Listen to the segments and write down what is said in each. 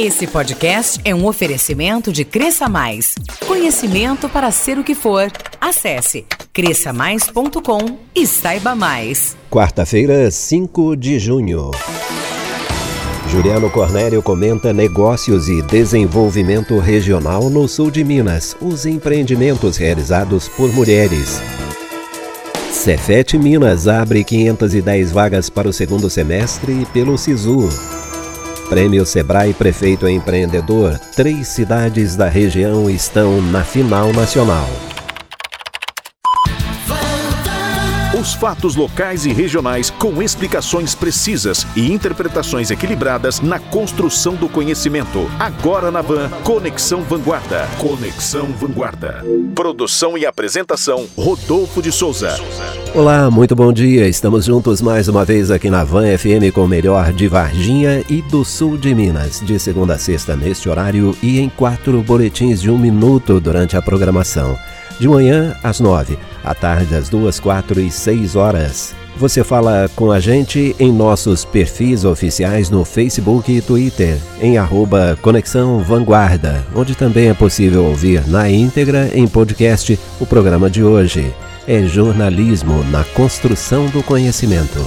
Esse podcast é um oferecimento de Cresça Mais. Conhecimento para ser o que for. Acesse cresçamais.com e saiba mais. Quarta-feira, 5 de junho. Juliano Cornélio comenta negócios e desenvolvimento regional no sul de Minas, os empreendimentos realizados por mulheres. Cefete Minas abre 510 vagas para o segundo semestre pelo SISU. Prêmio Sebrae Prefeito Empreendedor. Três cidades da região estão na final nacional. Os fatos locais e regionais com explicações precisas e interpretações equilibradas na construção do conhecimento. Agora na Van, Conexão Vanguarda. Conexão Vanguarda. Produção e apresentação, Rodolfo de Souza. Olá, muito bom dia. Estamos juntos mais uma vez aqui na Van FM com o melhor de Varginha e do sul de Minas, de segunda a sexta neste horário e em quatro boletins de um minuto durante a programação de manhã às nove, à tarde às duas, quatro e seis horas. Você fala com a gente em nossos perfis oficiais no Facebook e Twitter, em arroba Conexão Vanguarda, onde também é possível ouvir na íntegra em podcast o programa de hoje. É jornalismo na construção do conhecimento.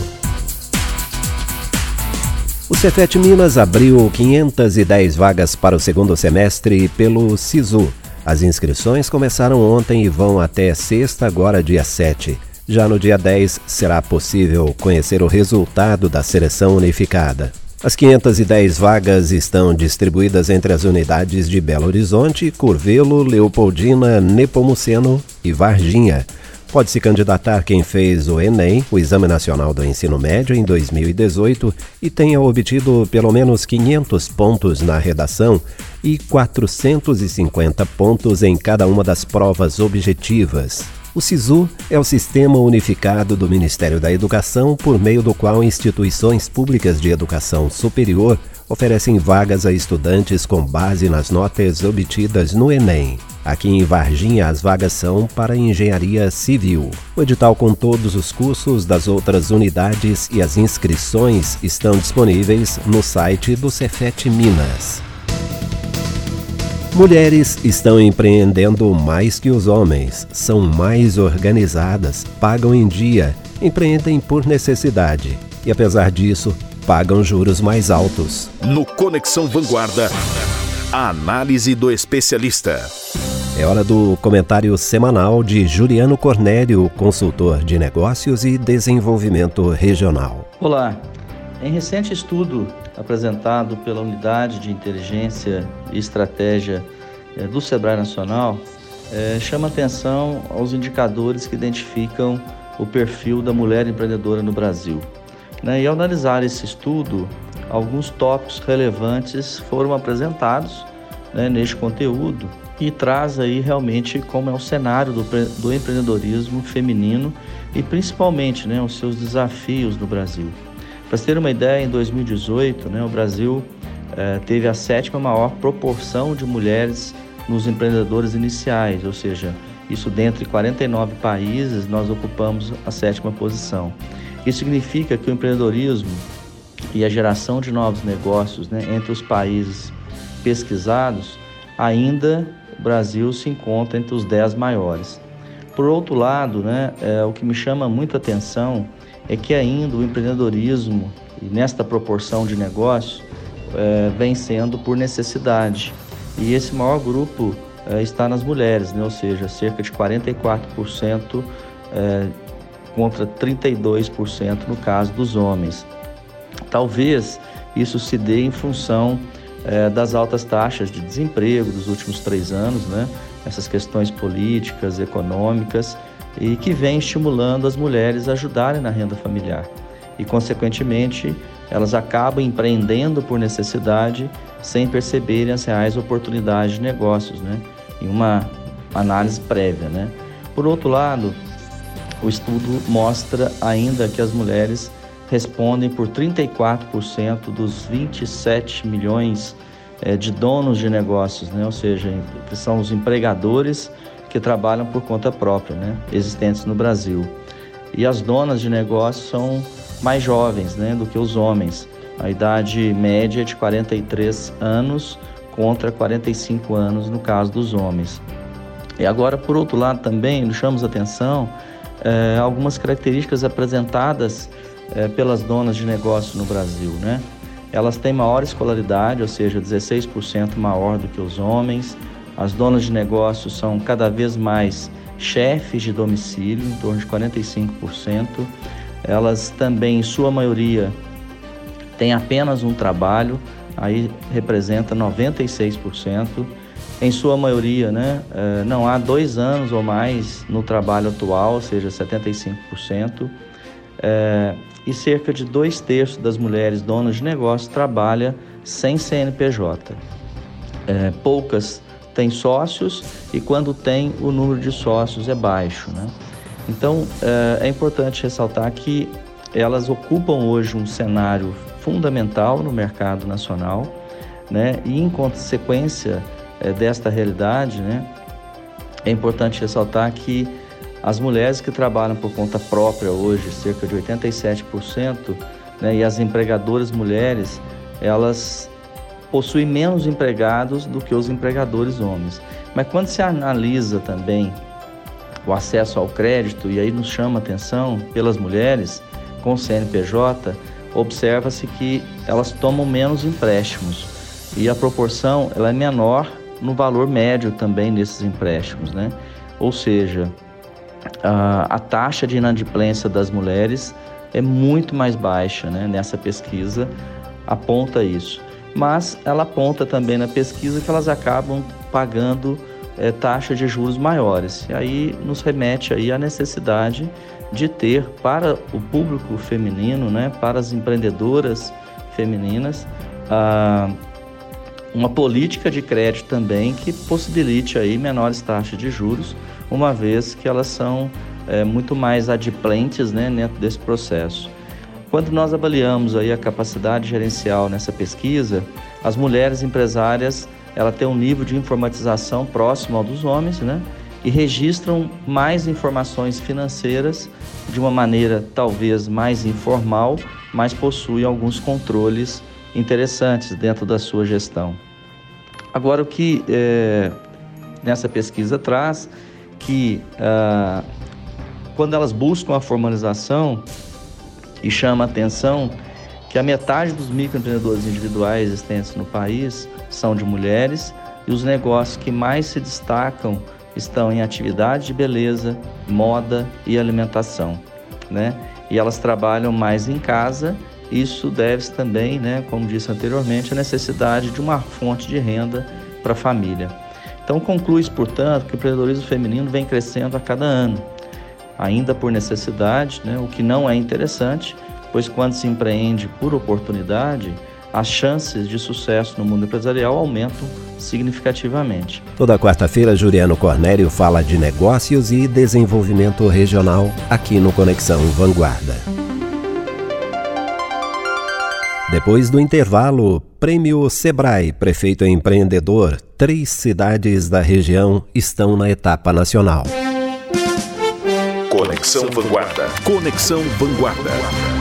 O Cefet Minas abriu 510 vagas para o segundo semestre pelo SISU, as inscrições começaram ontem e vão até sexta, agora dia 7. Já no dia 10 será possível conhecer o resultado da seleção unificada. As 510 vagas estão distribuídas entre as unidades de Belo Horizonte, Curvelo, Leopoldina, Nepomuceno e Varginha. Pode se candidatar quem fez o Enem, o Exame Nacional do Ensino Médio, em 2018 e tenha obtido pelo menos 500 pontos na redação e 450 pontos em cada uma das provas objetivas. O SISU é o Sistema Unificado do Ministério da Educação, por meio do qual instituições públicas de educação superior oferecem vagas a estudantes com base nas notas obtidas no Enem. Aqui em Varginha, as vagas são para engenharia civil. O edital com todos os cursos das outras unidades e as inscrições estão disponíveis no site do Cefet Minas. Mulheres estão empreendendo mais que os homens, são mais organizadas, pagam em dia, empreendem por necessidade e, apesar disso, pagam juros mais altos. No Conexão Vanguarda, a análise do especialista. É hora do comentário semanal de Juliano Cornélio, consultor de negócios e desenvolvimento regional. Olá. Em recente estudo apresentado pela Unidade de Inteligência e Estratégia eh, do Sebrae Nacional, é, chama atenção aos indicadores que identificam o perfil da mulher empreendedora no Brasil. Né? E ao analisar esse estudo, alguns tópicos relevantes foram apresentados né, neste conteúdo e traz aí realmente como é o cenário do, do empreendedorismo feminino e principalmente né, os seus desafios no Brasil. Para ter uma ideia, em 2018, né, o Brasil eh, teve a sétima maior proporção de mulheres nos empreendedores iniciais, ou seja, isso dentre 49 países, nós ocupamos a sétima posição. Isso significa que o empreendedorismo e a geração de novos negócios né, entre os países pesquisados ainda o Brasil se encontra entre os 10 maiores. Por outro lado, né, é, o que me chama muito atenção é que ainda o empreendedorismo, nesta proporção de negócio, é, vem sendo por necessidade. E esse maior grupo é, está nas mulheres, né, ou seja, cerca de 44% é, contra 32% no caso dos homens. Talvez isso se dê em função é, das altas taxas de desemprego dos últimos três anos, né? essas questões políticas, econômicas, e que vem estimulando as mulheres a ajudarem na renda familiar. E, consequentemente, elas acabam empreendendo por necessidade sem perceberem as reais oportunidades de negócios, né? em uma análise prévia. Né? Por outro lado, o estudo mostra ainda que as mulheres respondem por 34% dos 27 milhões é, de donos de negócios, né? ou seja, que são os empregadores que trabalham por conta própria, né? existentes no Brasil. E as donas de negócios são mais jovens né? do que os homens. A idade média é de 43 anos contra 45 anos no caso dos homens. E agora, por outro lado, também nos chamamos atenção é, algumas características apresentadas é, pelas donas de negócio no Brasil, né? Elas têm maior escolaridade, ou seja, 16% maior do que os homens. As donas de negócio são cada vez mais chefes de domicílio, em torno de 45%. Elas também, em sua maioria, têm apenas um trabalho, aí representa 96% em sua maioria, né, eh, não há dois anos ou mais no trabalho atual, ou seja, 75%, é, e cerca de dois terços das mulheres donas de negócio trabalha sem CNPJ. É, poucas têm sócios e quando tem o número de sócios é baixo, né? Então é, é importante ressaltar que elas ocupam hoje um cenário fundamental no mercado nacional, né? E em consequência é, desta realidade, né, é importante ressaltar que as mulheres que trabalham por conta própria hoje, cerca de 87%, né, e as empregadoras mulheres, elas possuem menos empregados do que os empregadores homens. Mas quando se analisa também o acesso ao crédito, e aí nos chama atenção pelas mulheres com CNPJ, observa-se que elas tomam menos empréstimos e a proporção ela é menor no valor médio também desses empréstimos, né? Ou seja, a, taxa de inadimplência das mulheres é muito mais baixa, né? Nessa pesquisa aponta isso, mas ela aponta também na pesquisa que elas acabam pagando é, taxas de juros maiores. E aí nos remete aí à necessidade de ter para o público feminino, né, para as empreendedoras femininas, a uma política de crédito também que possibilite aí menores taxas de juros, uma vez que elas são é, muito mais adimplentes né, dentro desse processo. Quando nós avaliamos aí a capacidade gerencial nessa pesquisa, as mulheres empresárias ela tem um nível de informatização próximo ao dos homens, né? E registram mais informações financeiras de uma maneira talvez mais informal, mas possuem alguns controles interessantes dentro da sua gestão. Agora, o que é, nessa pesquisa traz que ah, quando elas buscam a formalização e chama a atenção que a metade dos microempreendedores individuais existentes no país são de mulheres e os negócios que mais se destacam estão em atividade de beleza, moda e alimentação, né? E elas trabalham mais em casa isso deve-se também, né, como disse anteriormente, à necessidade de uma fonte de renda para a família. Então, conclui portanto, que o empreendedorismo feminino vem crescendo a cada ano, ainda por necessidade, né, o que não é interessante, pois quando se empreende por oportunidade, as chances de sucesso no mundo empresarial aumentam significativamente. Toda quarta-feira, Juliano Cornélio fala de negócios e desenvolvimento regional aqui no Conexão Vanguarda. Depois do intervalo, Prêmio Sebrae Prefeito Empreendedor. Três cidades da região estão na etapa nacional. Conexão Vanguarda. Conexão Vanguarda.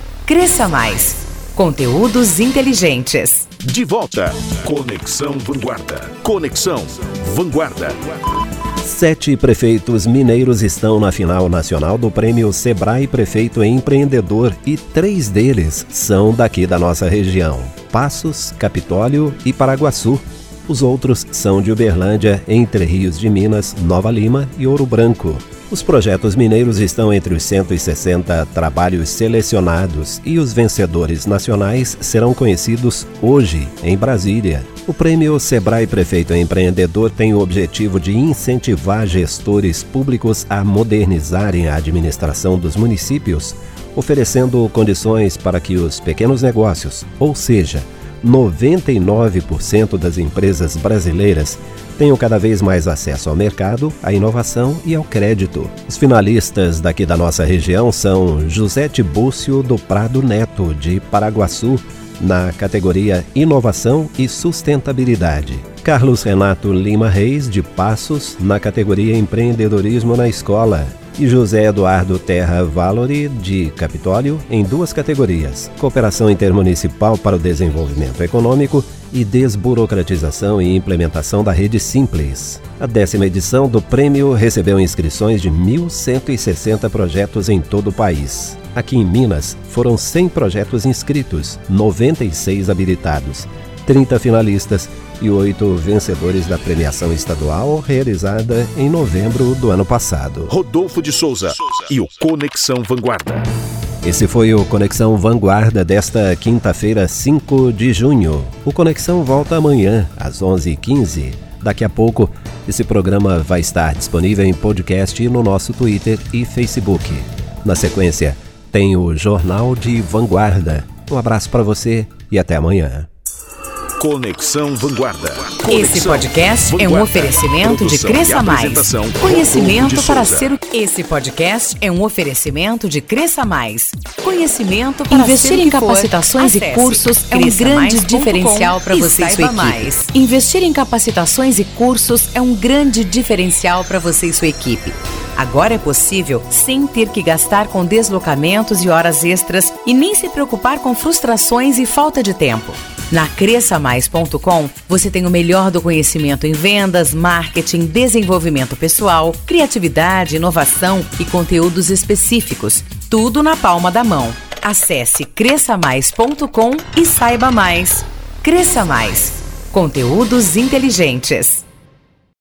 Cresça Mais. Conteúdos inteligentes. De volta. Conexão Vanguarda. Conexão Vanguarda. Sete prefeitos mineiros estão na final nacional do prêmio Sebrae Prefeito Empreendedor e três deles são daqui da nossa região: Passos, Capitólio e Paraguaçu. Os outros são de Uberlândia, Entre Rios de Minas, Nova Lima e Ouro Branco. Os projetos mineiros estão entre os 160 trabalhos selecionados e os vencedores nacionais serão conhecidos hoje em Brasília. O prêmio Sebrae Prefeito Empreendedor tem o objetivo de incentivar gestores públicos a modernizarem a administração dos municípios oferecendo condições para que os pequenos negócios, ou seja, 99% das empresas brasileiras tenham cada vez mais acesso ao mercado, à inovação e ao crédito. Os finalistas daqui da nossa região são José Tibúcio do Prado Neto, de Paraguaçu, na categoria Inovação e Sustentabilidade. Carlos Renato Lima Reis, de Passos, na categoria Empreendedorismo na Escola e José Eduardo Terra Valori, de Capitólio, em duas categorias: Cooperação Intermunicipal para o Desenvolvimento Econômico e Desburocratização e Implementação da Rede Simples. A décima edição do prêmio recebeu inscrições de 1.160 projetos em todo o país. Aqui em Minas, foram 100 projetos inscritos, 96 habilitados, 30 finalistas e oito vencedores da premiação estadual realizada em novembro do ano passado. Rodolfo de Souza e o Conexão Vanguarda. Esse foi o Conexão Vanguarda desta quinta-feira, 5 de junho. O Conexão volta amanhã, às 11h15. Daqui a pouco, esse programa vai estar disponível em podcast no nosso Twitter e Facebook. Na sequência, tem o Jornal de Vanguarda. Um abraço para você e até amanhã. Conexão Vanguarda. Conexão Esse podcast Vanguarda. é um oferecimento de Cresça Mais. Conhecimento para ser o Esse podcast é um oferecimento de Cresça Mais. Conhecimento para Investir ser em capacitações e cursos é um grande diferencial para você e sua equipe. Mais. Investir em capacitações e cursos é um grande diferencial para você e sua equipe. Agora é possível sem ter que gastar com deslocamentos e horas extras e nem se preocupar com frustrações e falta de tempo. Na cresçamais.com, você tem o melhor do conhecimento em vendas, marketing, desenvolvimento pessoal, criatividade, inovação e conteúdos específicos. Tudo na palma da mão. Acesse cresçamais.com e saiba mais. Cresça Mais. Conteúdos inteligentes.